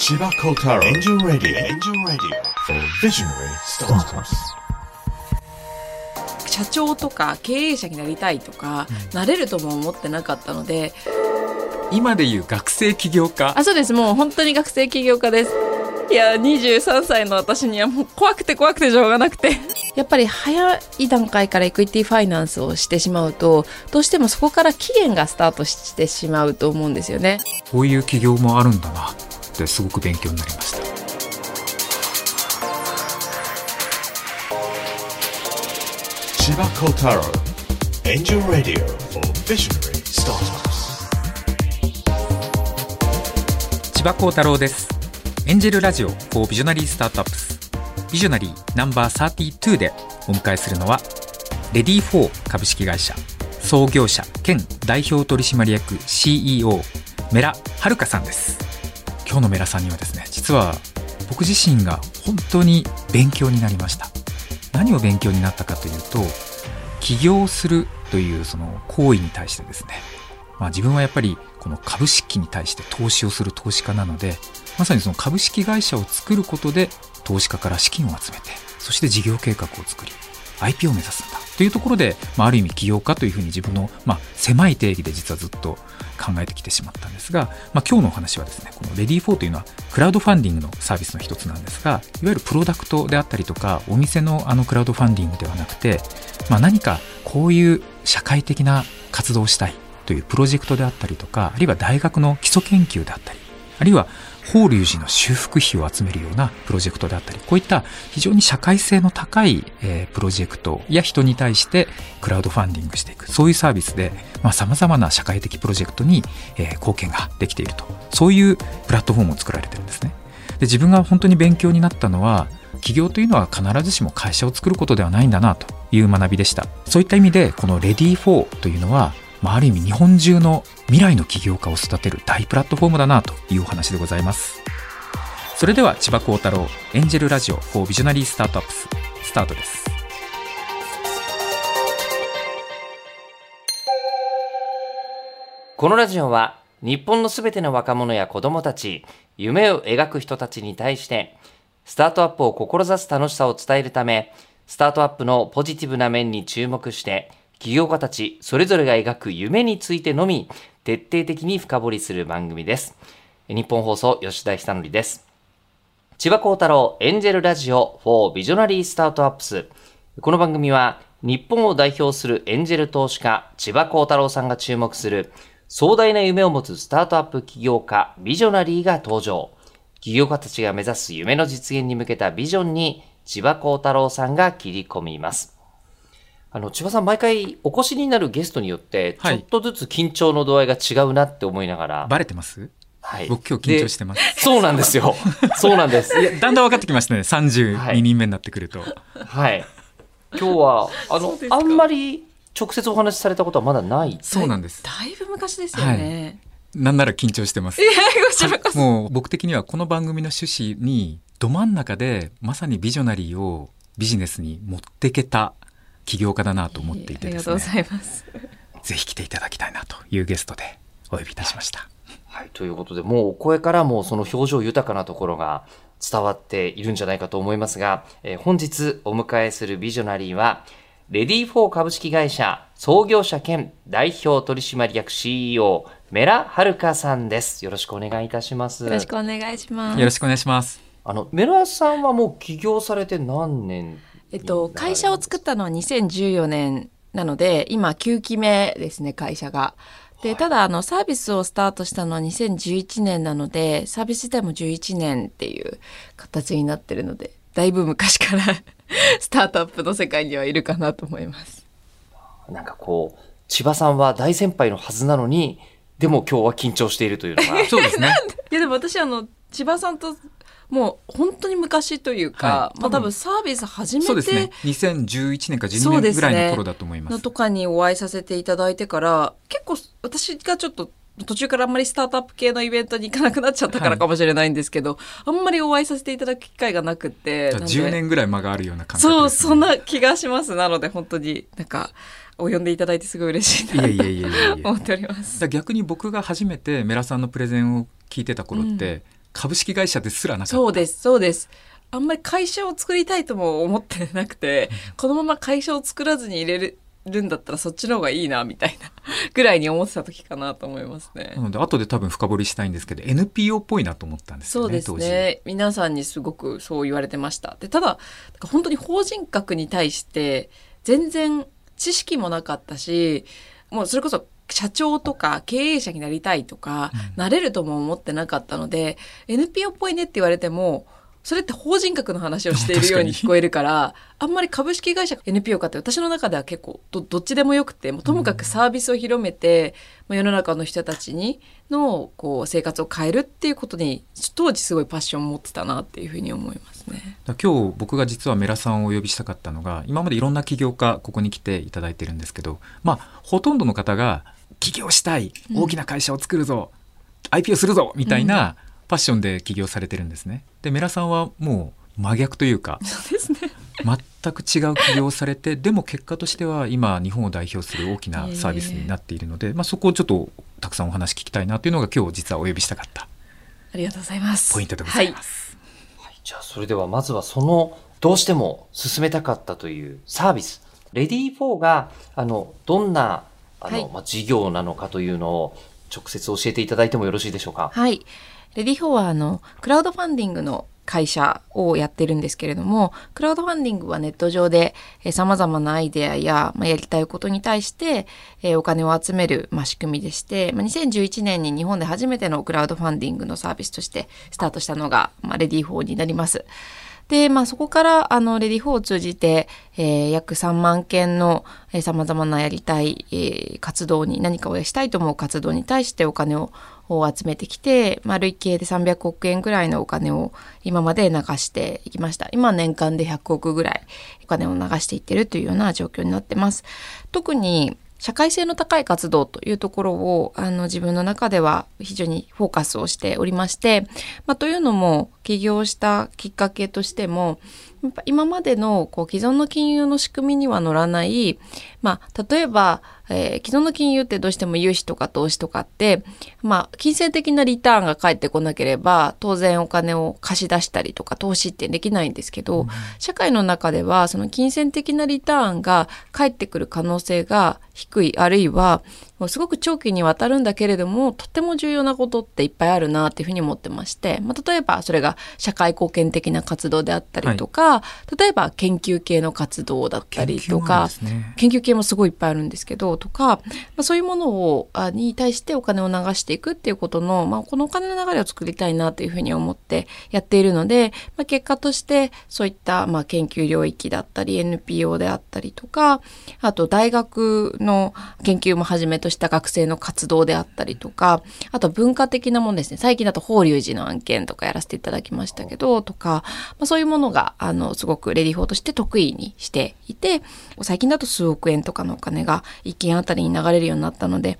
千葉功太郎 Angel Radio Angel Radio for visionary startups. 社長とか経営者になりたいとか、なれるとも思ってなかったので。今でいう学生起業家？あそうです。もう本当に学生起業家です。いや23歳の私にはもう怖くて怖くてしょうがなくて。やっぱり早い段階からエクイティファイナンスをしてしまうとどうしてもそこから期限がスタートしてしまうと思うんですよね。こういう起業もあるんだなすごく勉強になりました。千葉幸太郎エンジェルラディオ for visionary startups. 千葉幸太郎です。エンジェルラジオ for ビジョナリースタートアップスビジョナリーナンバー32でお迎えするのは READYFOR 株式会社創業者兼代表取締役 CEO メラはるかさんです今日のメラさんにはですね実は僕自身が本当に勉強になりました。何を勉強になったかというと起業するというその行為に対してですね。まあ、自分はやっぱりこの株式に対して投資をする投資家なのでまさにその株式会社を作ることで投資家から資金を集めてそして事業計画を作り IP を目指すんだ。というところで、まあ、ある意味起業家というふうに自分の、まあ、狭い定義で実はずっと考えてきてしまったんですが、まあ、今日のお話はですねこの READYFOR というのはクラウドファンディングのサービスの一つなんですがいわゆるプロダクトであったりとかお店のあのクラウドファンディングではなくて、まあ、何かこういう社会的な活動をしたいというプロジェクトであったりとかあるいは大学の基礎研究であったりあるいは法隆寺の修復費を集めるようなプロジェクトであったりこういった非常に社会性の高い、えープロジェクトや人に対してクラウドファンディングしていく。そういうサービスでさまざ、まな社会的プロジェクトに、えー貢献ができていると。そういうプラットフォームを作られてるんですね。で自分が本当に勉強になったのは起業というのは必ずしも会社を作ることではないんだなという学びでした。そういった意味でこの READYFOR というのはまあ、ある意味日本中の未来の起業家を育てる大プラットフォームだなというお話でございます。それでは千葉幸太郎エンジェルラジオ for ビジョナリースタートアップススタートです。このラジオは日本のすべての若者や子供たち、夢を描く人たちに対して、スタートアップを志す楽しさを伝えるため、スタートアップのポジティブな面に注目して、起業家たちそれぞれが描く夢についてのみ、徹底的に深掘りする番組です。日本放送吉田久典です。千葉幸太郎エンジェルラジオ for ビジョナリースタートアップス。この番組は日本を代表するエンジェル投資家千葉幸太郎さんが注目する壮大な夢を持つスタートアップ起業家ビジョナリーが登場。起業家たちが目指す夢の実現に向けたビジョンに千葉幸太郎さんが切り込みます。あの、千葉さん毎回お越しになるゲストによって、ちはい。ょっとずつ緊張の度合いが違うなって思いながら。バレてます？はい。僕今日緊張してます。でそうなんですよ。そうなんです。いやだんだん分かってきましたね。32人目になってくると、はい。今日は、あのあんまり直接お話しされたことはまだない。そうなんです。だいぶ昔ですよね、なんなら緊張してます。もう僕的にはこの番組の趣旨にど真ん中でまさにビジョナリーをビジネスに持ってけた起業家だなと思っていてですねありがとうございます ぜひ来ていただきたいなというゲストでお呼びいたしましたはい。ということで、もうお声からもその表情豊かなところが伝わっているんじゃないかと思いますが、えー本日お迎えするビジョナリーは、 READYFOR 株式会社創業者兼代表取締役 CEO メラはるかさんです。よろしくお願いいたします。よろしくお願いしますよろしくお願いしますあの、メラさんはもう起業されて何年えっと、会社を作ったのは2014年なので、今9期目ですね、会社が。で、ただ、あの、サービスをスタートしたのは2011年なので、サービス自体も11年っていう形になってるので、だいぶ昔から スタートアップの世界にはいるかなと思います。なんかこう、千葉さんは大先輩のはずなのに、でも今日は緊張しているというのが。そうですね いや、でも私、あの、千葉さんと、もう本当に昔というか、はい。まあ多分。サービス始めて、そうですね。2011年か12そうですね。年ぐらいの頃だと思います。のとかにお会いさせていただいてから結構私がちょっと途中からあんまりスタートアップ系のイベントに行かなくなっちゃったからかもしれないんですけど、あんまりお会いさせていただく機会がなくって。なんで。10年ぐらい間があるような感覚そうそんな気がします。なので本当になんかお呼んでいただいてすごい嬉しいなと 思っております。逆に僕が初めてメラさんのプレゼンを聞いてた頃って、株式会社ですらなかった。そうですそうです。あんまり会社を作りたいとも思ってなくて、このまま会社を作らずに入れるるんだったらそっちの方がいいなみたいな ぐらいに思ってた時かなと思いますね。なので後で多分深掘りしたいんですけど NPO っぽいなと思ったんですよねそうですね。皆さんにすごくそう言われてました。でただ本当に法人格に対して全然知識もなかったしもうそれこそ社長とか経営者になりたいとか、なれるとも思ってなかったので NPO っぽいねって言われてもそれって法人格の話をしているように聞こえるからあんまり株式会社 NPO かって私の中では結構どどっちでもよくてもうともかくサービスを広めて、まあ世の中の人たちにのこう生活を変えるっていうことに当時すごいパッションを持ってたなっていうふうに思いますね。今日僕が実はメラさんをお呼びしたかったのが今までいろんな起業家ここに来ていただいてるんですけどまあほとんどの方が起業したい。大きな会社を作るぞ、IPO するぞ。みたいなパッションで起業されてるんですね。でメラさんはもう真逆というか そうですね。全く違う起業をされてでも結果としては今日本を代表する大きなサービスになっているので、まあ、そこをちょっとたくさんお話聞きたいなというのが今日実はお呼びしたかった。ありがとうございます。ポイントでございます。じゃあ、それではまずはその、どうしても進めたかったというサービス、 READYFOR が、あの、どんな、あの、はいまあ、事業なのかというのを直接教えていただいてもよろしいでしょうか？はい。 READYFOR はあのクラウドファンディングの会社をやってるんですけれども、クラウドファンディングはネット上でさまざまなアイデアや、まあ、やりたいことに対して、えーお金を集める、まあ、仕組みでして、まあ、2011年に日本で初めてのクラウドファンディングのサービスとしてスタートしたのが、まあ、 READYFOR になります。で、まあ、そこから、あの、 READYFOR を通じて、えー約3万件の、えー、様々なやりたい、えー活動に、何かをしたいと思う活動に対してお金をを集めてきて、まあ、累計で300億円ぐらいのお金を今まで流していきました。今年間で100億ぐらいお金を流していってるというような状況になってます。特に、社会性の高い活動というところをあの自分の中では非常にフォーカスをしておりまして、まあ、というのも起業したきっかけとしてもやっぱ今までのこう既存の金融の仕組みには乗らない、まあ、例えば、えー既存の金融ってどうしても融資とか投資とかって、まあ、金銭的なリターンが返ってこなければ当然お金を貸し出したりとか投資ってできないんですけど、社会の中ではその金銭的なリターンが返ってくる可能性が低いあるいはもうすごく長期にわたるんだけれどもとっても重要なことっていっぱいあるなっていうふうに思ってまして、まあ、例えばそれが社会貢献的な活動であったりとか、例えば研究系の活動だったりとかですね。研究系もすごいいっぱいあるんですけどとか、まあ、そういうものをあに対してお金を流していくっていうことの、まあ、このお金の流れを作りたいなというふうに思ってやっているので、まあ、結果としてそういった、まあ、研究領域だったり NPO であったりとかあと大学の研究もはじめとした学生の活動であったりとかあと文化的なものですね最近だと法隆寺の案件とかやらせていただきましたけどとか、まあ、そういうものがあのすごくレディフォーとして得意にしていて最近だと数億円とかのお金が一件あたりに流れるようになったので、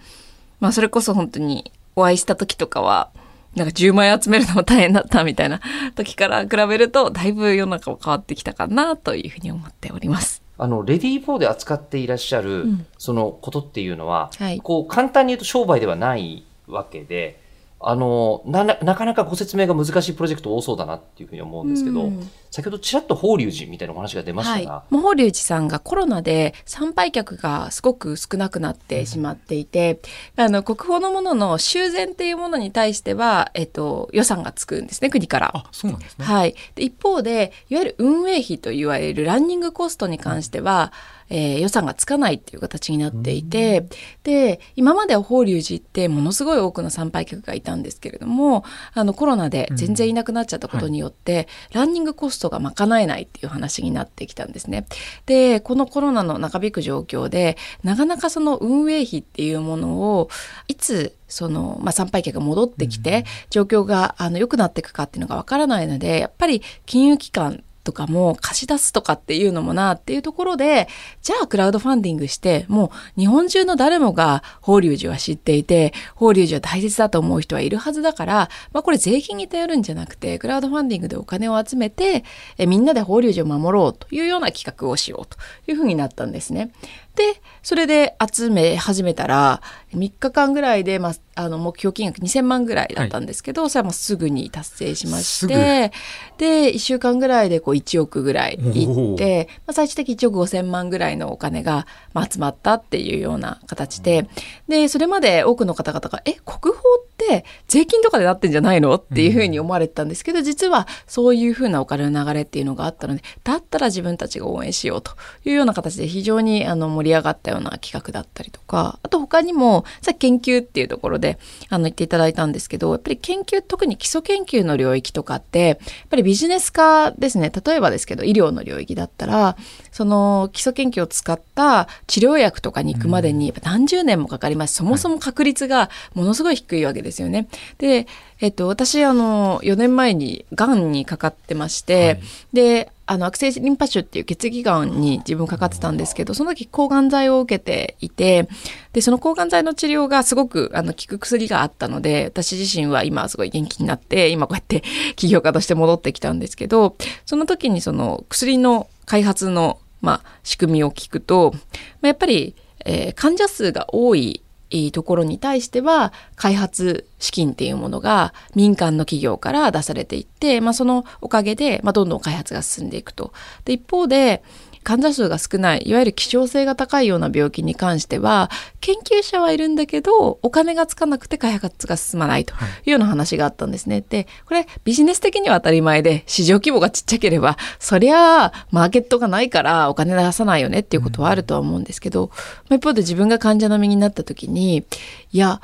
まあ、それこそ本当にお会いした時とかはなんか10万円集めるのも大変だったみたいな時から比べるとだいぶ世の中も変わってきたかなというふうに思っております。あの、レディー4で扱っていらっしゃる、ん。そのことっていうのは、はい。こう、簡単に言うと商売ではないわけで、あの、な、ななかなかご説明が難しいプロジェクト多そうだなっていうふうに思うんですけど、うん。先ほどちらっと法隆寺みたいなお話が出ましたが、はい、法隆寺さんがコロナで参拝客がすごく少なくなってしまっていて、あの国宝のものの修繕っていうものに対しては、えっと、予算がつくんですね国から。あそうなんですね。はい、で一方でいわゆる運営費といわれるランニングコストに関しては、えー予算がつかないっていう形になっていて、で今までは法隆寺ってものすごい多くの参拝客がいたんですけれどもあのコロナで全然いなくなっちゃったことによって、ランニングコストが賄えないっていう話になってきたんですね。でこのコロナの長引く状況でなかなかその運営費っていうものをいつその、まあ、参拝客が戻ってきて、状況があの良くなっていくかっていうのがわからないのでやっぱり金融機関とかも貸し出すとかっていうのもなっていうところでじゃあクラウドファンディングしてもう日本中の誰もが法隆寺は知っていて法隆寺は大切だと思う人はいるはずだから、まあ、これ税金に頼るんじゃなくてクラウドファンディングでお金を集めてえみんなで法隆寺を守ろうというような企画をしようというふうになったんですね。でそれで集め始めたら3日間ぐらいで、まあ、あの目標金額2000万ぐらいだったんですけど、それはもうすぐに達成しましてで1週間ぐらいでこう1億ぐらいいって、まあ、最終的に1億5000万ぐらいのお金が、まあ、集まったっていうような形ででそれまで多くの方々が「え国宝って税金とかでなってんじゃないの?」っていうふうに思われてたんですけど、実はそういうふうなお金の流れっていうのがあったのでだったら自分たちが応援しようというような形で非常にあの盛り上がったような企画だったりとかあと他にもさっき研究っていうところであの言っていただいたんですけどやっぱり研究特に基礎研究の領域とかってやっぱりビジネス化ですね。例えばですけど医療の領域だったらその基礎研究を使った治療薬とかに行くまでに何十年もかかります。そもそも確率がものすごい低いわけですよね。でえっと、私あの4年前にがんにかかってまして、はい。であの悪性リンパ腫っていう血液がんに自分かかってたんですけどその時抗がん剤を受けていてでその抗がん剤の治療がすごくあの効く薬があったので私自身は今すごい元気になって今こうやって起業家として戻ってきたんですけどその時にその薬の開発の、まあ、仕組みを聞くと、まあ、やっぱり、えー患者数が多いところに対しては開発資金っていうものが民間の企業から出されていって、まあ、そのおかげで、まあ、どんどん開発が進んでいくと。で一方で患者数が少ないいわゆる希少性が高いような病気に関しては研究者はいるんだけどお金がつかなくて開発が進まないというような話があったんですね。でこれビジネス的には当たり前で市場規模がちっちゃければそりゃあマーケットがないからお金出さないよねっていうことはあるとは思うんですけど、まあ一方で自分が患者の身になった時にいや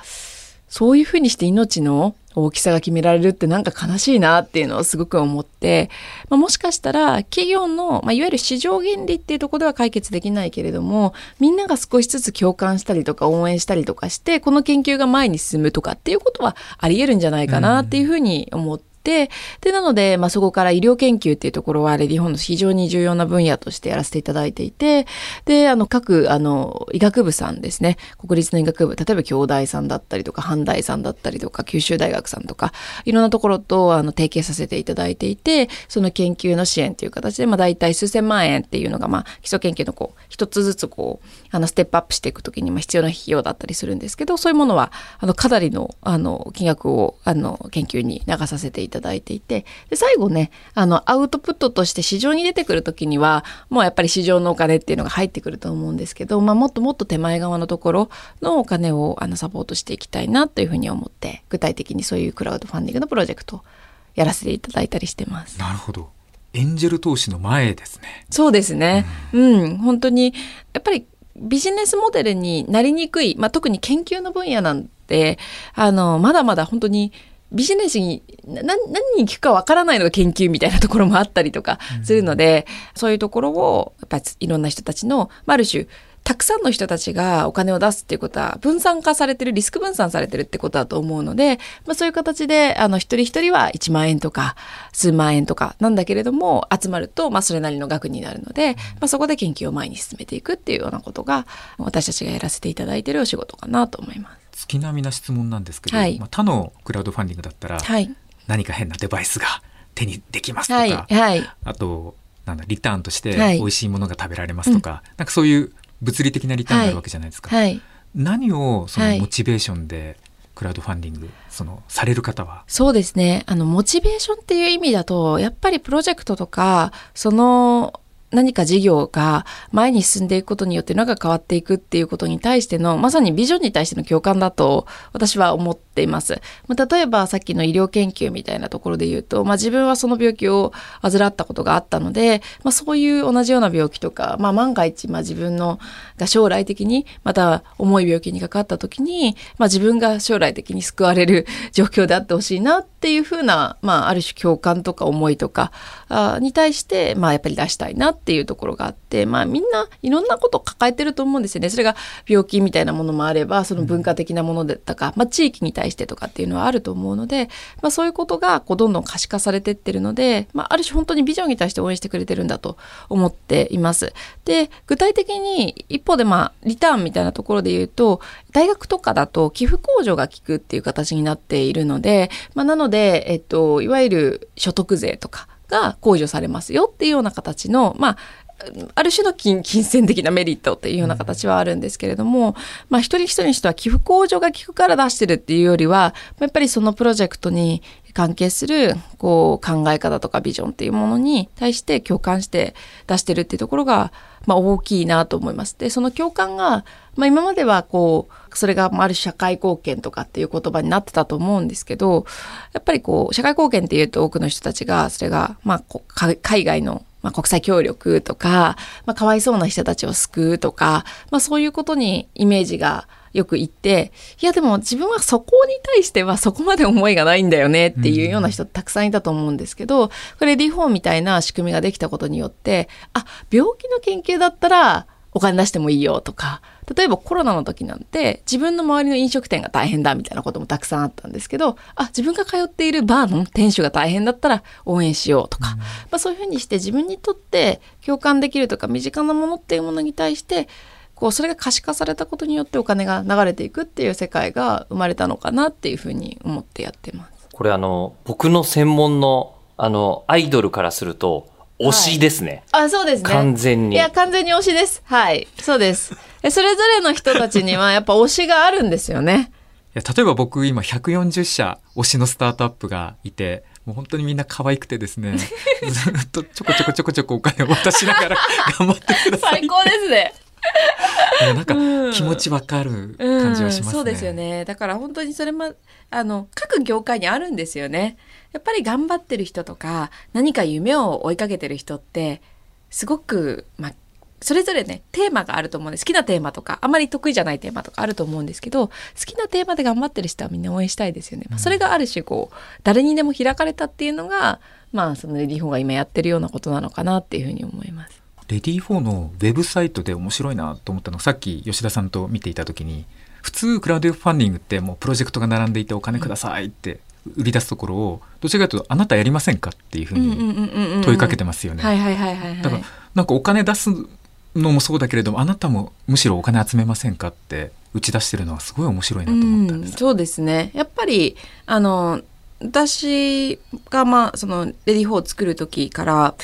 そういうふうにして命の大きさが決められるってなんか悲しいなっていうのをすごく思って、まあ、もしかしたら企業の、まあ、いわゆる市場原理っていうところでは解決できないけれどもみんなが少しずつ共感したりとか応援したりとかしてこの研究が前に進むとかっていうことはありえるんじゃないかなっていうふうに思って。でなので、まあ、そこから医療研究っていうところはレディホンの非常に重要な分野としてやらせていただいていてであの各あの医学部さんですね国立の医学部例えば京大さんだったりとか阪大さんだったりとか九州大学さんとかいろんなところとあの提携させていただいていてその研究の支援という形で、まあ、大体数千万円っていうのが、まあ、基礎研究のこう一つずつこうあのステップアップしていくときにまあ必要な費用だったりするんですけどそういうものはあのかなりのあの金額をあの研究に流させていただいていてで最後ねあのアウトプットとして市場に出てくるときにはもうやっぱり市場のお金っていうのが入ってくると思うんですけど、まあ、もっともっと手前側のところのお金をあのサポートしていきたいなというふうに思って具体的にそういうクラウドファンディングのプロジェクトをやらせていただいたりしてます。なるほど。エンジェル投資の前ですね。そうですね。うん、本当に、やっぱりビジネスモデルになりにくい、まあ、特に研究の分野なんで、あの、まだまだ本当にビジネスにな何に聞くかわからないのが研究みたいなところもあったりとかするので、そういうところをやっぱりいろんな人たちの、まあ、ある種たくさんの人たちがお金を出すっていうことは分散化されてるリスク分散されてるってことだと思うので、まあ、そういう形であの一人一人は1万円とか数万円とかなんだけれども集まるとまあそれなりの額になるので、まあ、そこで研究を前に進めていくっていうようなことが私たちがやらせていただいているお仕事かなと思います。月並みな質問なんですけど、はい。まあ、他のクラウドファンディングだったら、はい、何か変なデバイスが手にできますとか、はい、はい、あとなんだリターンとしてはい。美味しいものが食べられますとか、なんかそういう物理的なリターンがあるわけじゃないですか。はい。何をそのはい。モチベーションでクラウドファンディングそのされる方は、そうですね。あの、モチベーションっていう意味だと、やっぱりプロジェクトとか、その、何か事業が前に進んでいくことによって何か変わっていくっていうことに対してのまさにビジョンに対しての共感だと私は思っています。まあ例えばさっきの医療研究みたいなところで言うと、まあ、自分はその病気を患ったことがあったので、まあ、そういう同じような病気とか、まあ、万が一、まあ、自分のが将来的にまた重い病気にかかった時に、まあ、自分が将来的に救われる 状況であってほしいなっていうふうな、まあ、ある種共感とか思いとかあに対して、まあ、やっぱり出したいなっていうところがあって、まあ、みんないろんなことを抱えてると思うんですよね。それが病気みたいなものもあればその文化的なものだったか、まあ、地域に対してとかっていうのはあると思うので、まあ、そういうことがこうどんどん可視化されてってるので、まあ、ある種本当にビジョンに対して応援してくれてるんだと思っています。で具体的に一方でまあリターンみたいなところで言うと大学とかだと寄付控除が効くっていう形になっているので、まあ、なので、えっと、いわゆる所得税とかが控除されますよっていうような形の、まあ、ある種の金金銭的なメリットっていうような形はあるんですけれども、まあ一人一人にしては寄付控除が効くから出してるっていうよりは、やっぱりそのプロジェクトに関係するこう考え方とかビジョンっていうものに対して共感して出してるっていうところが、まあ、大きいなと思います。でその共感が、まあ、今まではこうそれがある社会貢献とかっていう言葉になってたと思うんですけどやっぱりこう社会貢献っていうと多くの人たちがそれが、まあ、海外のまあ、国際協力とか、まあ、かわいそうな人たちを救うとか、まあ、そういうことにイメージがよく言って、いやでも自分はそこに対してはそこまで思いがないんだよねっていうような人たくさんいたと思うんですけど、これ D4 みたいな仕組みができたことによって、あ、病気の研究だったらお金出してもいいよとか、例えばコロナの時なんて自分の周りの飲食店が大変だみたいなこともたくさんあったんですけどあ自分が通っているバーの店主が大変だったら応援しようとか、うん、まあ、そういうふうにして自分にとって共感できるとか身近なものっていうものに対してこうそれが可視化されたことによってお金が流れていくっていう世界が生まれたのかなっていうふうに思ってやってます。これあの僕の専門のあのアイドルからすると推しですね。はい、あ、そうですね。完全に。いや、完全に推しです。はい。そうです。それぞれの人たちにはやっぱ推しがあるんですよね。いや例えば僕今140社推しのスタートアップがいてもう本当にみんな可愛くてですね ずっとちょこちょこちょこちょこお金を渡しながら頑張ってください。最高ですね。なんか気持ちわかる感じはしますね、うんうん、そうですよね。だから本当にそれもあの各業界にあるんですよね。やっぱり頑張ってる人とか何か夢を追いかけてる人ってすごくまあそれぞれねテーマがあると思うんです好きなテーマとかあまり得意じゃないテーマとかあると思うんですけど好きなテーマで頑張ってる人はみんな応援したいですよね。まあ、それがある種こう誰にでも開かれたっていうのがまあそのレディー・フォーが今やってるようなことなのかなっていうふうに思います。レディー4のウェブサイトで面白いなと思ったのさっき吉田さんと見ていた時に普通クラウドファンディングってもうプロジェクトが並んでいてお金くださいって売り出すところをどちらかというとあなたやりませんかっていうふうに問いかけてますよね。だからなんかお金出すのもそうだけれどもあなたもむしろお金集めませんかって打ち出してるのはすごい面白いなと思ったんです。うそうですねやっぱりあの私がまあそのレディー4を作る時から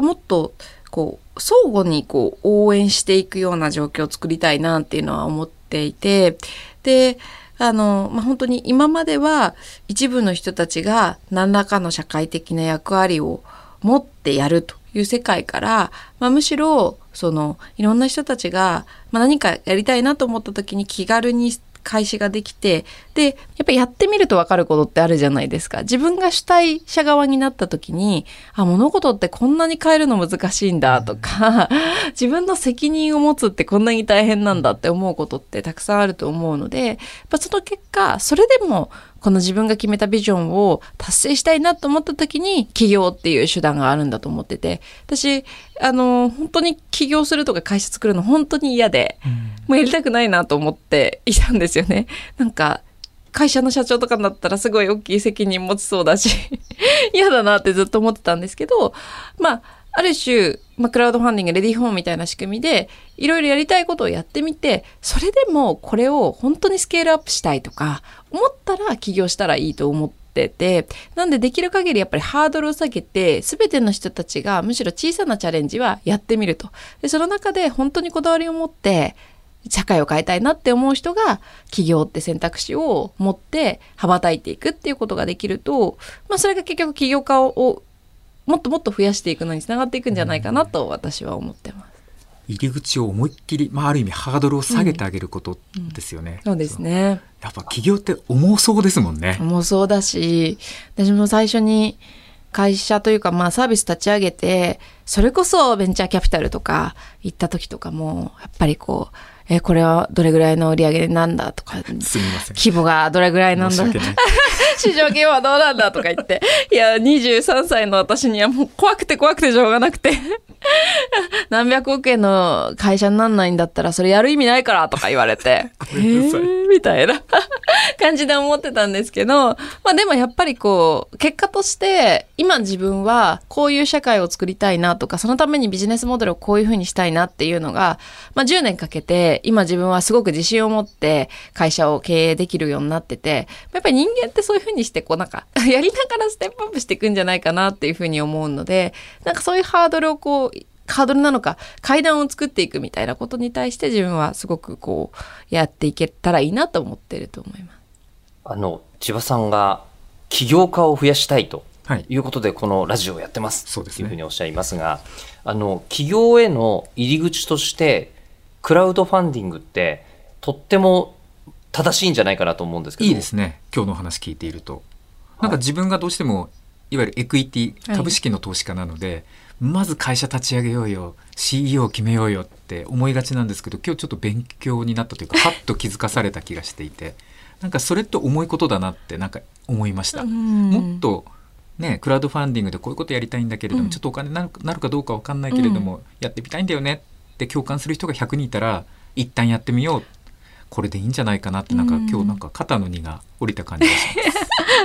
もっとこう相互にこう応援していくような状況を作りたいなっていうのは思っていてであの、まあ、本当に今までは一部の人たちが何らかの社会的な役割を持ってやるという世界から、まあ、むしろそのいろんな人たちが、まあ、何かやりたいなと思った時に気軽に開始ができてでやっぱりやってみると分かることってあるじゃないですか。自分が主体者側になった時にあ物事ってこんなに変えるの難しいんだとか 自分の責任を持つってこんなに大変なんだって思うことってたくさんあると思うのでやっぱその結果それでもこの自分が決めたビジョンを達成したいなと思った時に起業っていう手段があるんだと思ってて私あの本当に起業するとか会社作るの本当に嫌で、うん、もうやりたくないなと思っていたんですよね。なんか会社の社長とかになったらすごい大きい責任持ちそうだし 嫌だなってずっと思ってたんですけどまあある種、まあ、クラウドファンディングレディーホームみたいな仕組みでいろいろやりたいことをやってみてそれでもこれを本当にスケールアップしたいとか思ったら起業したらいいと思っててなんでできる限りやっぱりハードルを下げて全ての人たちがむしろ小さなチャレンジはやってみると。でその中で本当にこだわりを持って社会を変えたいなって思う人が起業って選択肢を持って羽ばたいていくっていうことができると、まあ、それが結局起業家をもっともっと増やしていくのにつながっていくんじゃないかなと私は思ってます。入り口を思いっきり、まあ、ある意味ハードルを下げてあげることですよね。うんうん、そうですね。やっぱ起業って重そうですもんね。重そうだし、私も最初に会社というか、まあサービス立ち上げて、それこそベンチャーキャピタルとか行った時とかも、やっぱりこう、えこれはどれぐらいの売り上げなんだとか、規模がどれぐらいなんだ。市場規模はどうなんだとか言って、いや、23歳の私にはもう怖くて怖くてしょうがなくて。何百億円の会社になんないんだったらそれやる意味ないからとか言われて、えー、みたいな。感じで思ってたんですけど、まあでもやっぱりこう、結果として今自分はこういう社会を作りたいなとか、そのためにビジネスモデルをこういうふうにしたいなっていうのが、まあ10年かけて今自分はすごく自信を持って会社を経営できるようになってて、やっぱり人間ってそういうふうにしてこうなんか、やりながらステップアップしていくんじゃないかなっていうふうに思うので、なんかそういうハードルをこう、ハードルなのか階段を作っていくみたいなことに対して自分はすごくこうやっていけたらいいなと思ってると思います。あの、千葉さんが起業家を増やしたいとはい。いうことで、このラジオをやってます。そうですねというふうにおっしゃいますが、あの、起業への入り口として、クラウドファンディングって、とっても正しいんじゃないかなと思うんですけど。いいですね。今日のお話聞いていると。なんか自分がどうしても、いわゆるエクイティ、はい株式の投資家なので、まず会社立ち上げようよ、CEO 決めようよって思いがちなんですけど、今日ちょっと勉強になったというか、はっと気づかされた気がしていて、なんかそれって重いことだなってなんか思いました。もっとね、クラウドファンディングでこういうことやりたいんだけれども、うんちょっとお金になるなるかどうかわかんないけれども、やってみたいんだよねって共感する人が100人いたら一旦やってみようこれでいいんじゃないかなってなんか、うん今日なんか肩の荷が下りた感じがします。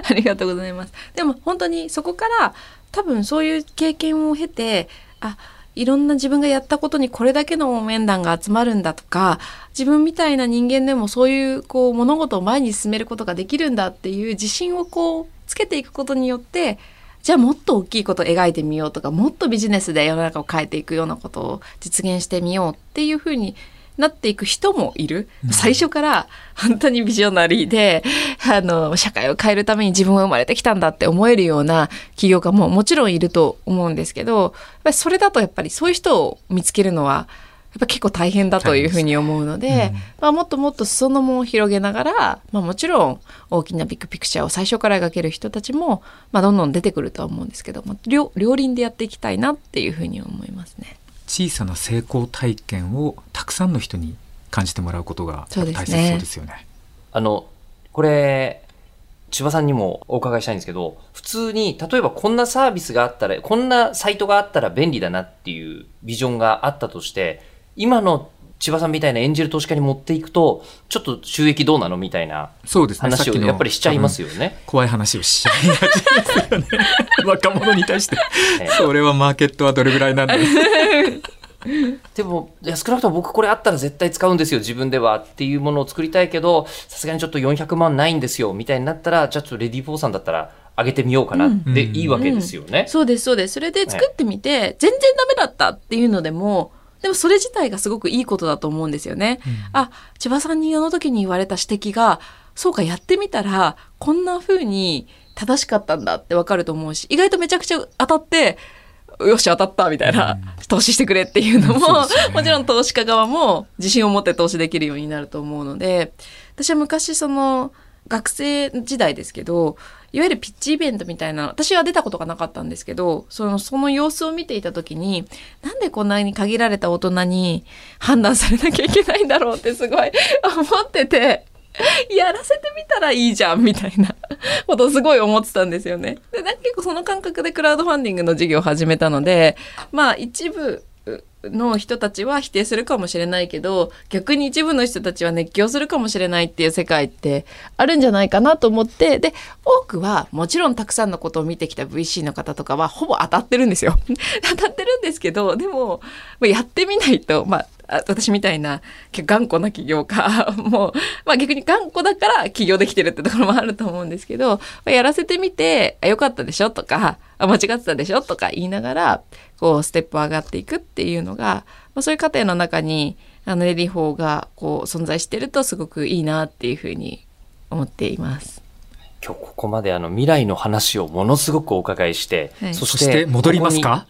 ありがとうございます。でも本当にそこから多分そういう経験を経て、あ、いろんな自分がやったことにこれだけの面談が集まるんだとか、自分みたいな人間でもそういうこう物事を前に進めることができるんだっていう自信をこうつけていくことによって、じゃあもっと大きいことを描いてみようとか、もっとビジネスで世の中を変えていくようなことを実現してみようっていうふうになっていく人もいる。最初から本当にビジョナリーで、あの、社会を変えるために自分は生まれてきたんだって思えるような起業家ももちろんいると思うんですけど、それだとやっぱりそういう人を見つけるのは、やっぱ結構大変だというふうに思うので、大変ですねまあ、もっともっと裾野も広げながら、まあ、もちろん大きなビッグピクチャーを最初から描ける人たちも、まあ、どんどん出てくるとは思うんですけど、まあ、両両輪でやっていきたいなっていうふうに思いますね。小さな成功体験をたくさんの人に感じてもらうことがそうですね大切そうですよね。あの、これ、千葉さんにもお伺いしたいんですけど、普通に、例えばこんなサービスがあったら、こんなサイトがあったら便利だなっていうビジョンがあったとして、今の千葉さんみたいなエンジェル投資家に持っていくと、ちょっと収益どうなのみたいなそうですね。話をさっきのやっぱりしちゃいますよね。怖い話をしちゃいがちですよね。若者に対してええ。それはマーケットはどれぐらいなんだ でも、いや少なくとも僕これあったら絶対使うんですよ、自分ではっていうものを作りたいけど、さすがにちょっと400万ないんですよ、みたいになったら、じゃあちょっとレディーフォーさんだったら上げてみようかなでいいわけですよね。そうです、そうです。それで作ってみて、全然ダメだったっていうのでも、でもそれ自体がすごくいいことだと思うんですよね。あ、千葉さんにあの時に言われた指摘が、そうか、やってみたら、こんな風に正しかったんだってわかると思うし、意外とめちゃくちゃ当たって、よし、当たったみたいな、投資してくれっていうのも、ね。もちろん投資家側も自信を持って投資できるようになると思うので、私は昔その、学生時代ですけど、いわゆるピッチイベントみたいな、私は出たことがなかったんですけど、その、その様子を見ていたときに、なんでこんなに限られた大人に判断されなきゃいけないんだろうってすごい 思ってて、やらせてみたらいいじゃんみたいな ことをすごい思ってたんですよね。で、なんか結構その感覚でクラウドファンディングの事業を始めたので、まあ一部、の人たちは否定するかもしれないけど逆に一部の人たちは熱狂するかもしれないっていう世界ってあるんじゃないかなと思ってで多くはもちろんたくさんのことを見てきた VC の方とかはほぼ当たってるんですよ。当たってるんですけどでもやってみないとまあ私みたいな頑固な起業家 も、まあ逆に頑固だから起業できてるってところもあると思うんですけど、やらせてみて、あ、よかったでしょとか、間違ってたでしょとか言いながら、こう、ステップ上がっていくっていうのが、まあそういう過程の中に、あの、レディフォーがこう、存在してるとすごくいいなっていうふうに思っています。今日ここまであの未来の話をものすごくお伺いして、はいそそして戻りますこか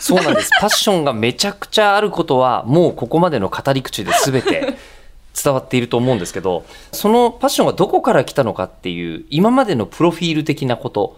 そうなんです。パッションがめちゃくちゃあることは、もうここまでの語り口で全て 伝わっていると思うんですけど、そのパッションがどこから来たのかっていう、今までのプロフィール的なこと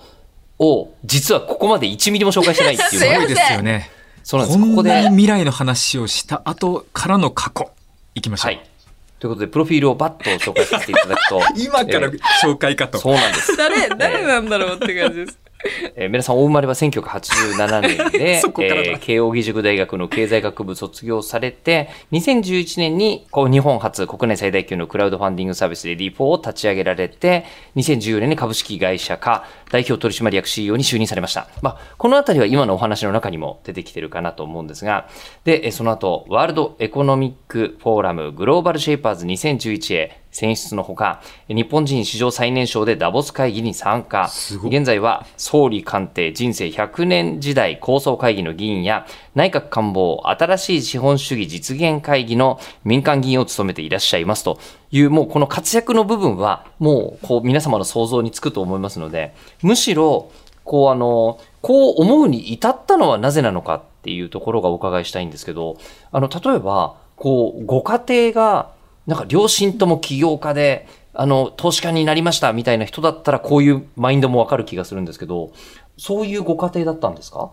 を、実はここまで1ミリも紹介してないっていうすいですよね。そうなんです。ここで、未来の話をした後からの過去。いきましょう。はい。ということで、プロフィールをバッと紹介させていただくと、今からえー紹介かと。そうなんです。誰、誰なんだろうって感じです。えー皆さん、お生まれは1987年で えー慶應義塾大学の経済学部卒業されて、2011年にこう日本初国内最大級のクラウドファンディングサービスレディー4を立ち上げられて、2014年に株式会社化、代表取締役 CEO に就任されました。まあ、このあたりは今のお話の中にも出てきてるかなと思うんですが、で、えーその後、ワールドエコノミックフォーラムグローバルシェイパーズ2011へ選出のほか、日本人史上最年少でダボス会議に参加。現在は総理官邸人生100年時代構想会議の議員や内閣官房新しい資本主義実現会議の民間議員を務めていらっしゃいますという、もうこの活躍の部分はもうこう皆様の想像につくと思いますので、むしろこうあの、こう思うに至ったのはなぜなのかっていうところがお伺いしたいんですけど、あの、例えば、こう、ご家庭が、なんか両親とも起業家で、あの、投資家になりましたみたいな人だったらこういうマインドもわかる気がするんですけど、そういうご家庭だったんですか？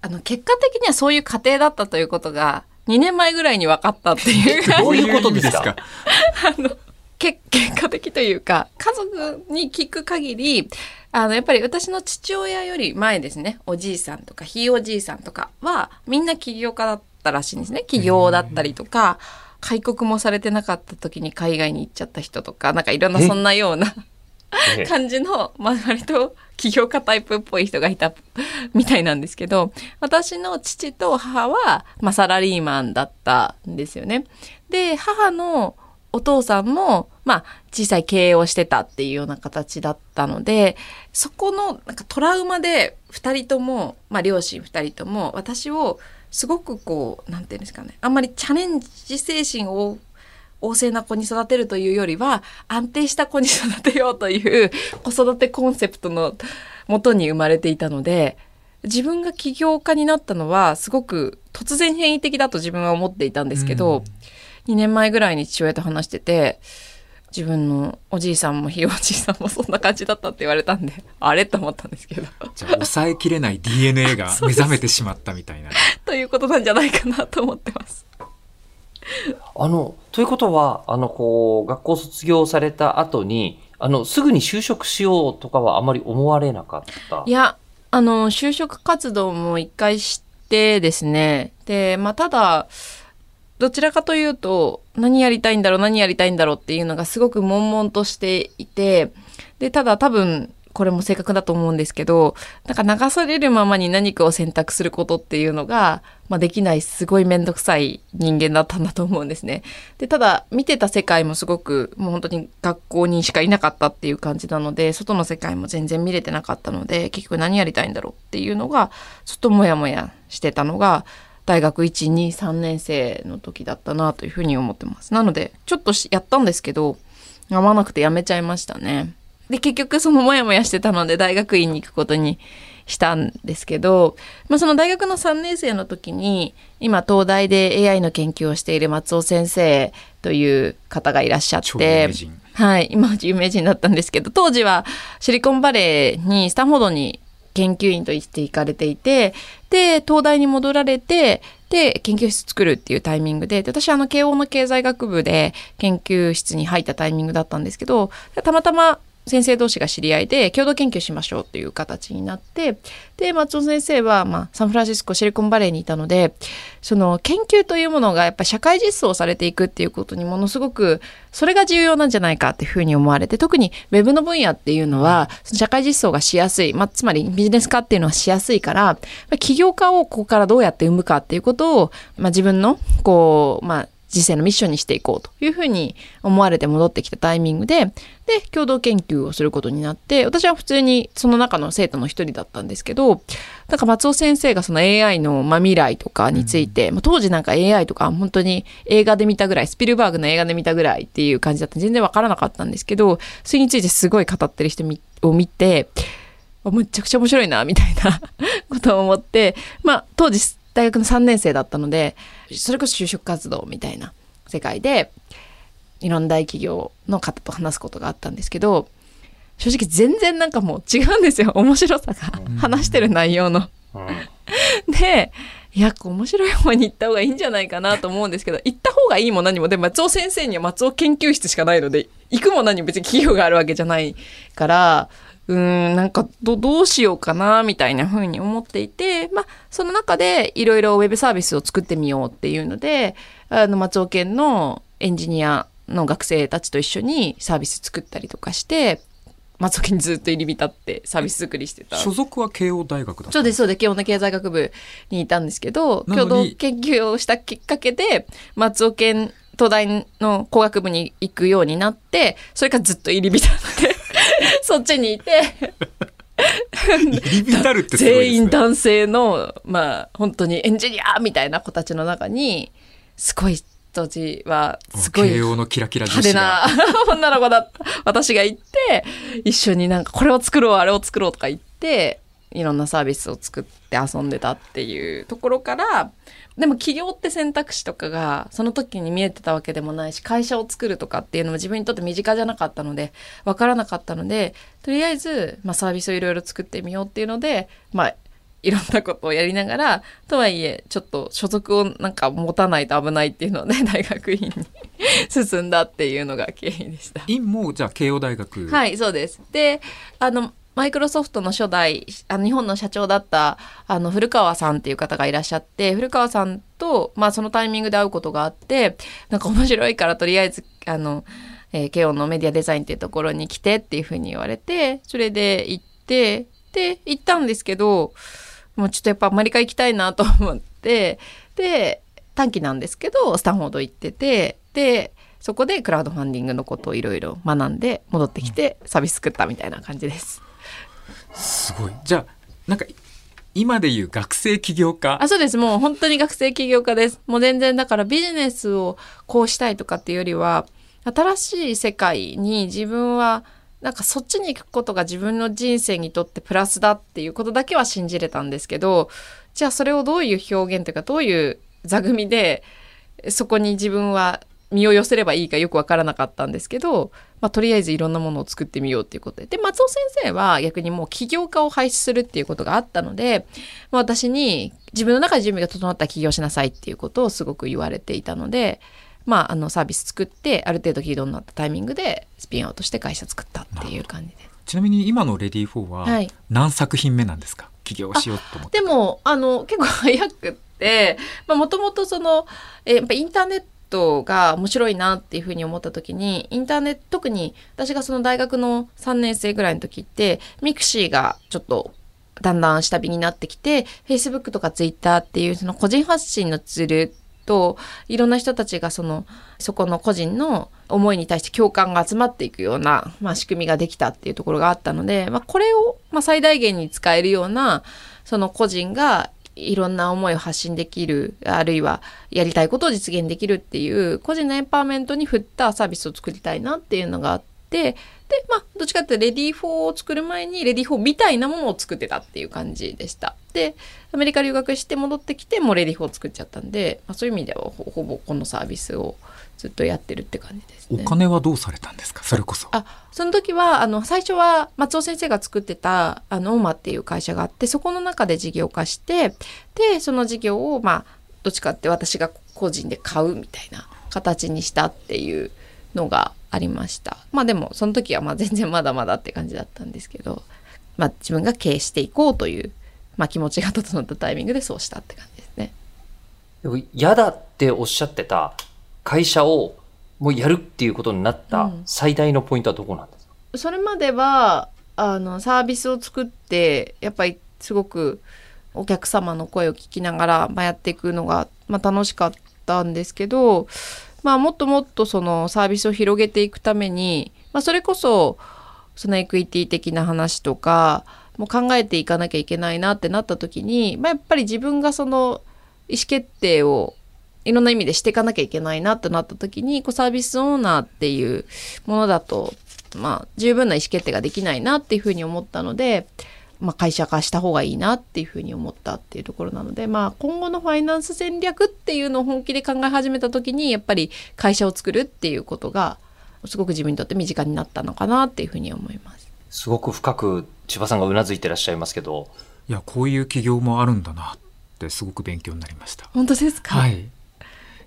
あの、結果的にはそういう家庭だったということが、2年前ぐらいに分かったっていう。どういうことですか？どういう意味け結果的というか、家族に聞く限り、あの、やっぱり私の父親より前ですね、おじいさんとか、ひいおじいさんとかは、みんな起業家だったらしいんですね。起業だったりとか、開国もされてなかった時に海外に行っちゃった人とか、なんかいろんなそんなようなええ感じの、まあ、割と起業家タイプっぽい人がいたみたいなんですけど、私の父と母は、まあ、サラリーマンだったんですよね。で、母のお父さんも、まあ、小さい経営をしてたっていうような形だったので、そこの、なんかトラウマで、二人とも、まあ、両親二人とも、私を、すごくこう、なんていうんですかね、あんまりチャレンジ精神を旺盛な子に育てるというよりは安定した子に育てようという子育てコンセプトのもとに生まれていたので自分が起業家になったのはすごく突然変異的だと自分は思っていたんですけど、2年前ぐらいに父親と話してて自分のおじいさんもひいおじいさんもそんな感じだったって言われたんで あれと思ったんですけどじゃあ抑えきれない DNA が 目覚めてしまったみたいな。ということなんじゃないかなと思ってます。あの、ということは、あの、こう、学校卒業された後に、あの、すぐに就職しようとかはあまり思われなかった？い。や、あの、就職活動も一回してですね。で、まあ、ただ、どちらかというと、何やりたいんだろう、何やりたいんだろうっていうのがすごく悶々としていて、で、ただ多分、これも正確だと思うんですけど、なんか流されるままに何かを選択することっていうのが、まあ、できないすごいめんどくさい人間だったんだと思うんですね。で、ただ見てた世界もすごくもう本当に学校にしかいなかったっていう感じなので、外の世界も全然見れてなかったので、結局何やりたいんだろうっていうのが、ちょっともやもやしてたのが、大学1、2、3年生の時だったなというふうに思ってます。なので、ちょっとしやったんですけど、合わなくてやめちゃいましたね。で、結局そのモヤモヤしてたので大学院に行くことにしたんですけど、まあその大学の3年生の時に、今東大で AI の研究をしている松尾先生という方がいらっしゃっ超てはい、今は有名人だったんですけど、当時はシリコンバレーにスタンフォードに研究員として行かれていて、で、東大に戻られて、で、研究室作るっていうタイミングで、で私、あの、慶応の経済学部で研究室に入ったタイミングだったんですけど、たまたま先生同士が知り合いで共同研究しましょうっていう形になって、で、松尾先生は、まあ、サンフランシスコシリコンバレーにいたので、その研究というものがやっぱり社会実装されていくっていうことにものすごく、それが重要なんじゃないかっていうふうに思われて、特にウェブの分野っていうのは、社会実装がしやすい、まあ、つまりビジネス化っていうのはしやすいから、起業家をここからどうやって生むかっていうことを、まあ、自分の、こう、まあ、人生のミッションにしていこうというふうに思われて戻ってきたタイミングで、で、共同研究をすることになって、私は普通にその中の生徒の一人だったんですけど、なんか松尾先生がその AI の、まあ、未来とかについて、まあ、当時なんか AI とか本当に映画で見たぐらい、スピルバーグの映画で見たぐらいっていう感じだった全然わからなかったんですけど、それについてすごい語ってる人みを見て、あめちゃくちゃ面白いな、みたいな ことを思って、まあ、当時大学の3年生だったので、それこそ就職活動みたいな世界で、いろんな大企業の方と話すことがあったんですけど、正直全然なんかもう違うんですよ。面白さが。話してる内容の。うんで、いや、面白い方に行った方がいいんじゃないかなと思うんですけど、行った方がいいも何も、で、松尾先生には松尾研究室しかないので、行くも何も別に企業があるわけじゃないから、うーん、なんかど、どうしようかな、みたいな風に思っていて、まあ、その中でいろいろウェブサービスを作ってみようっていうので、あの、松尾県のエンジニアの学生たちと一緒にサービス作ったりとかして、松尾県にずっと入り浸ってサービス作りしてた。所属は慶応大学だそうです、そうです。慶応の経済学部にいたんですけど、共同研究をしたきっかけで、松尾県東大の工学部に行くようになってそれからずっと入り浸って そっちにいて。ね。全員男性のまあ本当にエンジニアみたいな子たちの中にすごい当時はすごい慶応のキラキラ女派手な女の子だった私が行って一緒になんかこれを作ろうあれを作ろうとか言っていろんなサービスを作って遊んでたっていうところからでも起業って選択肢とかがその時に見えてたわけでもないし会社を作るとかっていうのも自分にとって身近じゃなかったので分からなかったのでとりあえず、まあ、サービスをいろいろ作ってみようっていうのでまあいろんなことをやりながらとはいえちょっと所属をなんか持たないと危ないっていうので 大学院に 進んだっていうのが経緯でした。院もじゃあ慶応大学はい、そうです。で、あの、マイクロソフトの初代、あの日本の社長だった、あの、古川さんっていう方がいらっしゃって、古川さんと、まあ、そのタイミングで会うことがあって、なんか面白いから、とりあえず、あの、えー、慶応のメディアデザインっていうところに来てっていうふうに言われて、それで行って、で、行ったんですけど、もうちょっとやっぱアメリカ行きたいなと思って、で、短期なんですけど、スタンフォード行ってて、で、そこでクラウドファンディングのことをいろいろ学んで戻ってきてサービス作ったみたいな感じです。すごいじゃあなんか今でいう学生起業家？あ、そうです。もう本当に学生起業家です。もう全然だからビジネスをこうしたいとかっていうよりは、新しい世界に自分はなんかそっちに行くことが自分の人生にとってプラスだっていうことだけは信じれたんですけど、じゃあそれをどういう表現というかどういう座組でそこに自分は身を寄せればいいかよくわからなかったんですけど、まあ、とりあえずいろんなものを作ってみようっていうことで。で、松尾先生は逆にもう起業家を輩出するっていうことがあったので、まあ、私に自分の中で準備が整ったら起業しなさいっていうことをすごく言われていたので、まあ、あのサービス作ってある程度軌道に乗ったタイミングでスピンアウトして会社作ったっていう感じです。ちなみに今の READYFOR ははい何作品目なんですか？起業しようと思ってでもあの結構早くってもともとそのえーやっぱインターネットが面白いなっていうふうに思った時にインターネット特に私がその大学の3年生ぐらいの時って mixi がちょっとだんだん下火になってきて Facebook とか Twitter っていうその個人発信のツールといろんな人たちがそのそこの個人の思いに対して共感が集まっていくような、まあ、仕組みができたっていうところがあったので、まあ、これを、ま、最大限に使えるようなその個人がいろんな思いを発信できるあるいはやりたいことを実現できるっていう個人のエンパワーメントに振ったサービスを作りたいなっていうのがあってでまあどっちかっていうとレディー4を作る前にレディー4みたいなものを作ってたっていう感じでした。でアメリカ留学して戻ってきてもうレディー4を作っちゃったんで、まあ、そういう意味ではほほぼこのサービスをずっとやってるって感じですね。お金はどうされたんですか？それこそあその時はあの最初は松尾先生が作ってたあのオーマっていう会社があってそこの中で事業化してでその事業をまあどっちかって私が個人で買うみたいな形にしたっていうのがありましたまあでもその時はまあ全然まだまだって感じだったんですけど、まあ、自分が経営していこうという、まあ、気持ちが整ったタイミングでそうしたって感じですね。でも嫌だっておっしゃってた会社をもうやるっていうことになったうん。最大のポイントはどこなんですか、それまではあのサービスを作ってやっぱりすごくお客様の声を聞きながら、まあ、やっていくのが、まあ、楽しかったんですけど、まあ、もっともっとそのサービスを広げていくために、まあ、それこそそのエクイティ的な話とかもう考えていかなきゃいけないなってなった時に、まあ、やっぱり自分がその意思決定をいろんな意味でしていかなきゃいけないなってなった時にこうサービスオーナーっていうものだと、まあ、十分な意思決定ができないなっていうふうに思ったので、まあ、会社化した方がいいなっていうふうに思ったっていうところなので、まあ、今後のファイナンス戦略っていうのを本気で考え始めた時にやっぱり会社を作るっていうことがすごく自分にとって身近になったのかなっていうふうに思います。すごく深く千葉さんがうなずいてらっしゃいますけど、いやこういう起業もあるんだなってすごく勉強になりました。本当ですか、はい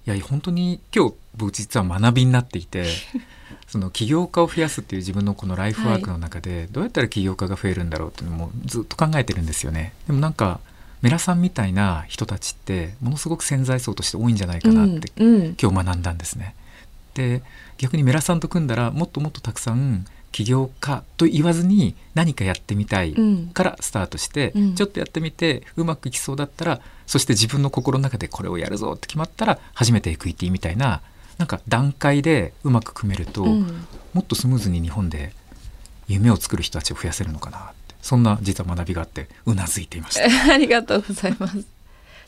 いや本当に今日僕実は学びになっていて その起業家を増やすっていう自分のこのライフワークの中でどうやったら起業家が増えるんだろうっていうのもずっと考えてるんですよね。でもなんかメラさんみたいな人たちってものすごく潜在層として多いんじゃないかなってうんうん。今日学んだんですね。で逆にメラさんと組んだらもっともっとたくさん起業家と言わずに何かやってみたいうんからスタートして、うんちょっとやってみてうまくいきそうだったらそして自分の心の中でこれをやるぞって決まったら初めてエクイティみたいななんか段階でうまく組めると、うんもっとスムーズに日本で夢を作る人たちを増やせるのかなってそんな実は学びがあってうなずいていました。ありがとうございます。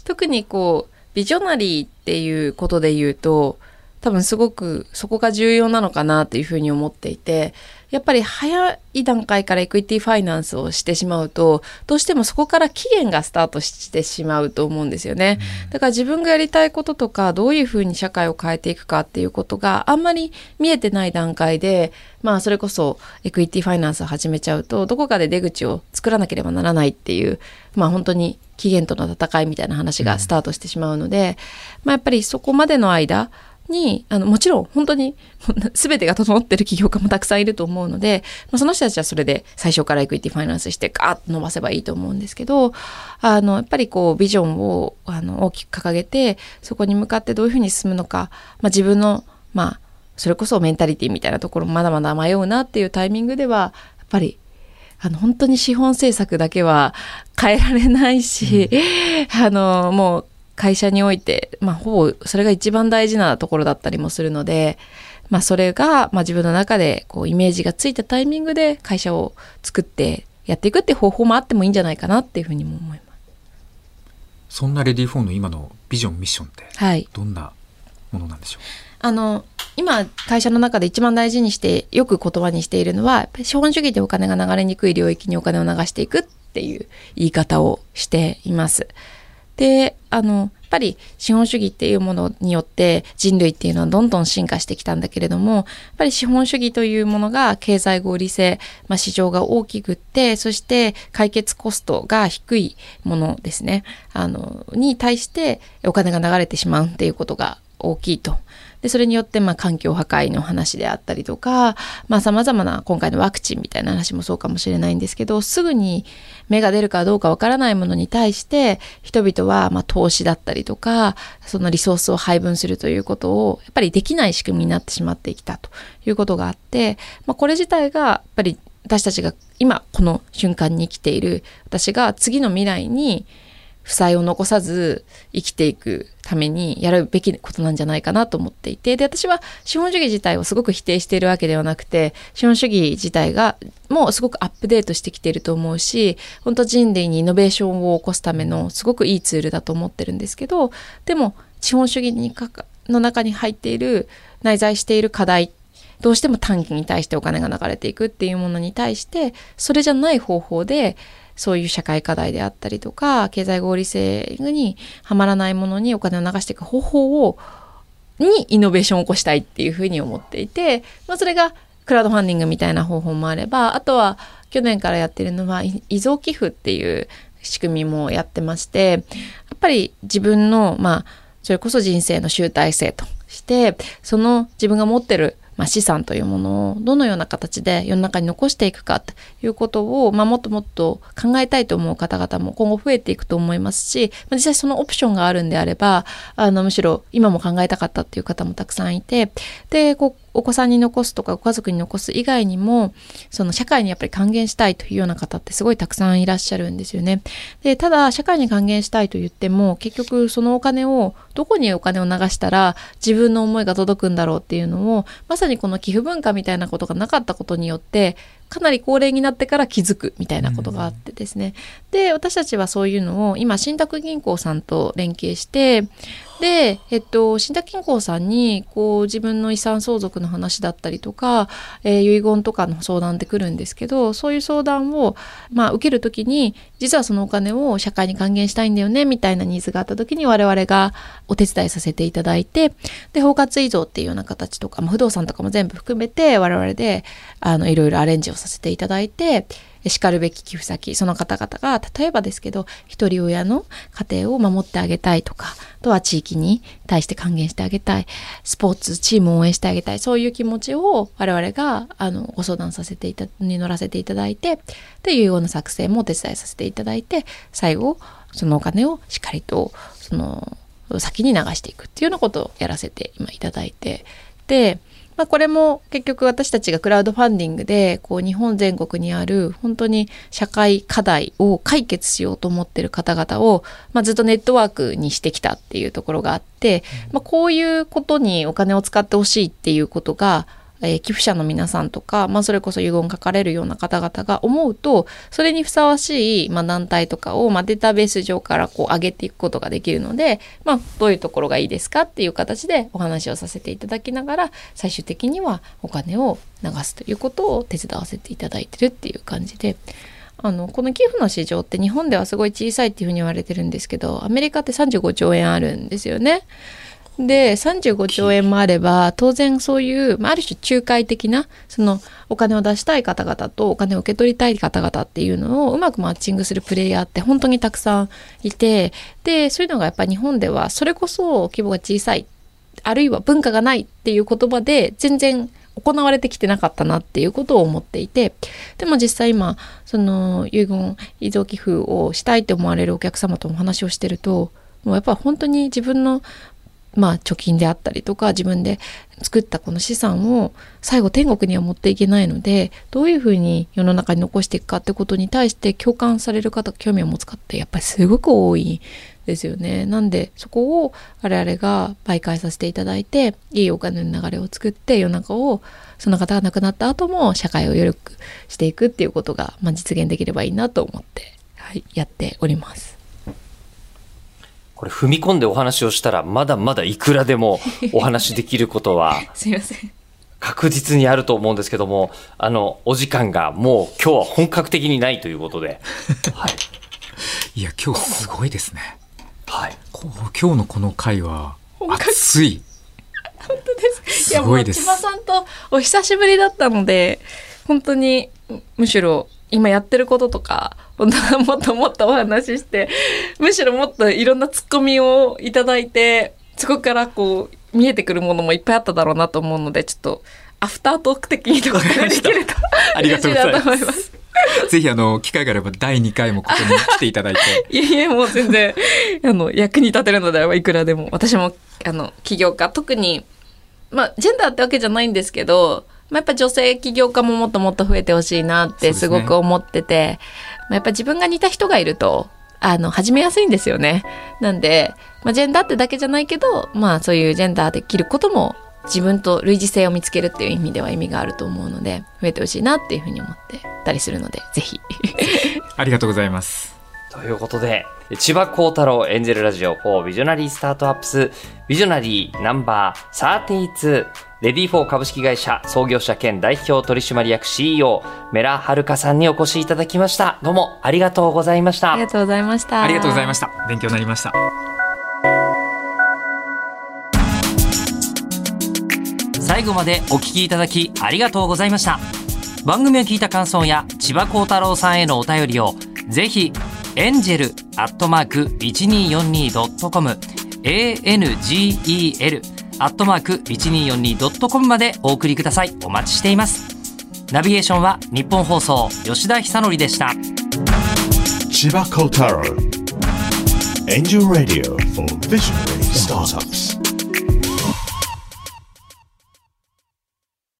特にこう、ビジョナリーっていうことで言うと、多分すごくそこが重要なのかなというふうに思っていて、やっぱり早い段階からエクイティファイナンスをしてしまうと、どうしてもそこから期限がスタートしてしまうと思うんですよね。だから自分がやりたいこととか、どういうふうに社会を変えていくかっていうことがあんまり見えてない段階で、まあそれこそエクイティファイナンスを始めちゃうと、どこかで出口を作らなければならないっていう、まあ本当に期限との戦いみたいな話がスタートしてしまうので、まあやっぱりそこまでの間、に、あの、もちろん本当に 全てが整ってる起業家もたくさんいると思うので、まあ、その人たちはそれで最初からエクイティファイナンスしてガーッと伸ばせばいいと思うんですけど、あの、やっぱりこうビジョンをあの大きく掲げて、そこに向かってどういうふうに進むのか、まあ、自分の、まあ、それこそメンタリティみたいなところもまだまだ迷うなっていうタイミングでは、やっぱりあの、本当に資本政策だけは変えられないし、あの、もう会社において、まあ、ほぼそれが一番大事なところだったりもするので、まあ、それが、まあ、自分の中でこうイメージがついたタイミングで会社を作ってやっていくって方法もあってもいいんじゃないかなっていうふうにも思います。そんなレディフォーの今のビジョンミッションってはい。どんなものなんでしょう、あの、今、会社の中で一番大事にして、よく言葉にしているのは、資本主義でお金が流れにくい領域にお金を流していくっていう言い方をしています。で、あの、やっぱり資本主義っていうものによって人類っていうのはどんどん進化してきたんだけれども、やっぱり資本主義というものが経済合理性、まあ、市場が大きくって、そして解決コストが低いものですね。あの、に対してお金が流れてしまうっていうことが大きいと。で、それによって、まあ、環境破壊の話であったりとかさ、まあ、様々な、今回のワクチンみたいな話もそうかもしれないんですけど、すぐに芽が出るかどうかわからないものに対して、人々は、まあ、投資だったりとか、そのリソースを配分するということを、やっぱりできない仕組みになってしまってきたということがあって、まあ、これ自体が、やっぱり私たちが今、この瞬間に生きている、私が次の未来に、負債を残さず生きていくためにやるべきことなんじゃないかなと思っていて。で私は資本主義自体をすごく否定しているわけではなくて資本主義自体がもうすごくアップデートしてきていると思うし本当人類にイノベーションを起こすためのすごくいいツールだと思ってるんですけどでも資本主義にかかの中に入っている内在している課題どうしても短期に対してお金が流れていくっていうものに対してそれじゃない方法でそういう社会課題であったりとか、経済合理性にはまらないものにお金を流していく方法を、にイノベーションを起こしたいっていうふうに思っていて、まあそれがクラウドファンディングみたいな方法もあれば、あとは去年からやってるのは遺贈寄付っていう仕組みもやってまして、やっぱり自分の、まあ、それこそ人生の集大成として、その自分が持ってるまあ、資産というものをどのような形で世の中に残していくかということを、まあ、もっともっと考えたいと思う方々も今後増えていくと思いますし、まあ、実際そのオプションがあるんであればあのむしろ今も考えたかったっていう方もたくさんいてでこうお子さんに残すとかご家族に残す以外にもその社会にやっぱり還元したいというような方ってすごいたくさんいらっしゃるんですよね。でただ社会に還元したいと言っても結局そのお金をどこにお金を流したら自分の思いが届くんだろうっていうのをまさにこの寄付文化みたいなことがなかったことによってかなり高齢になってから気づくみたいなことがあってですね。で、私たちはそういうのを今、信託銀行さんと連携して、で、えっと、信託銀行さんに、こう、自分の遺産相続の話だったりとか、えー遺言とかの相談って来るんですけど、そういう相談を、まあ、受けるときに、実はそのお金を社会に還元したいんだよね、みたいなニーズがあったときに、我々がお手伝いさせていただいて、で、包括遺贈っていうような形とか、まあ、不動産とかも全部含めて、我々で、あの、いろいろアレンジをさせていただいて、しかるべき寄付先、その方々が、例えばですけど、一人親の家庭を守ってあげたいとか、あとは地域に対して還元してあげたい、スポーツ、チームを応援してあげたい、そういう気持ちを我々が、あの、ご相談させていた、に乗らせていただいて、で、遺言の作成もお手伝いさせていただいて、最後、そのお金をしっかりと、その、先に流していくっていうようなことをやらせて今いただいて、で、まあ、これも結局私たちがクラウドファンディングでこう日本全国にある本当に社会課題を解決しようと思ってる方々を、まあ、ずっとネットワークにしてきたっていうところがあって、まあ、こういうことにお金を使ってほしいっていうことがえー寄付者の皆さんとか、まあ、それこそ遺言書かれるような方々が思うとそれにふさわしい、まあ、団体とかを、まあ、データベース上からこう上げていくことができるので、まあ、どういうところがいいですかっていう形でお話をさせていただきながら最終的にはお金を流すということを手伝わせていただいてるっていう感じで。あのこの寄付の市場って日本ではすごい小さいっていうふうに言われてるんですけどアメリカって35兆円あるんですよね。で35兆円もあれば当然そういう、あ、る種仲介的なそのお金を出したい方々とお金を受け取りたい方々っていうのをうまくマッチングするプレイヤーって本当にたくさんいてでそういうのがやっぱ日本ではそれこそ規模が小さいあるいは文化がないっていう言葉で全然行われてきてなかったなっていうことを思っていてでも実際今その遺言遺贈寄付をしたいって思われるお客様とお話をしてるともうやっぱ本当に自分のまあ貯金であったりとか自分で作ったこの資産を最後天国には持っていけないのでどういうふうに世の中に残していくかってことに対して共感される方興味を持つ方ってやっぱりすごく多いですよね。なんでそこを我々が媒介させていただいていいお金の流れを作って世の中をその方が亡くなった後も社会をよくしていくっていうことが、まあ、実現できればいいなと思って、はい、やっております。これ踏み込んでお話をしたら、まだまだいくらでも お話できることはすいません。確実にあると思うんですけども、あの、お時間がもう今日は本格的にないということで。はい。いや、今日すごいですね。はい。今日のこの回は熱い。いやもすごいうです千葉さんとお久しぶりだったので本当にむしろ今やってることとか もっともっとお話ししてむしろもっといろんなツッコミをいただいてそこからこう見えてくるものもいっぱいあっただろうなと思うのでちょっとアフタートーク的にとかできると ありがとうございます。ぜひあの、機会があれば第2回もここに来ていただいて。いえいえ、もう全然、あの、役に立てるのであればいくらでも。私も、あの、起業家、特に、まあ、ジェンダーってわけじゃないんですけど、まあ、やっぱ女性起業家ももっともっと増えてほしいなってすごく思ってて、まあ、やっぱ自分が似た人がいると、あの、始めやすいんですよね。なんで、まあ、ジェンダーってだけじゃないけど、まあ、そういうジェンダーできることも、自分と類似性を見つけるっていう意味では意味があると思うので、増えてほしいなっていうふうに思ってたりするので、ぜひ。ありがとうございます。ということで、千葉幸太郎エンジェルラジオ4ビジョナリースタートアップスビジョナリーナンバー32レディー4株式会社創業者兼代表取締役 CEO メラはるかさんにお越しいただきました。どうもありがとうございましたあり。がとうございました。ありがとうございました。勉強になりました。最後までお聞きいただきありがとうございました番組を聞いた感想や千葉幸太郎さんへのお便りをぜひエンジェルアットマーク 1242.com angel アットマーク 1242.com までお送りください。お待ちしています。ナビゲーションは日本放送吉田久典でした。千葉幸太郎 Angel Radio for Visionary Startups.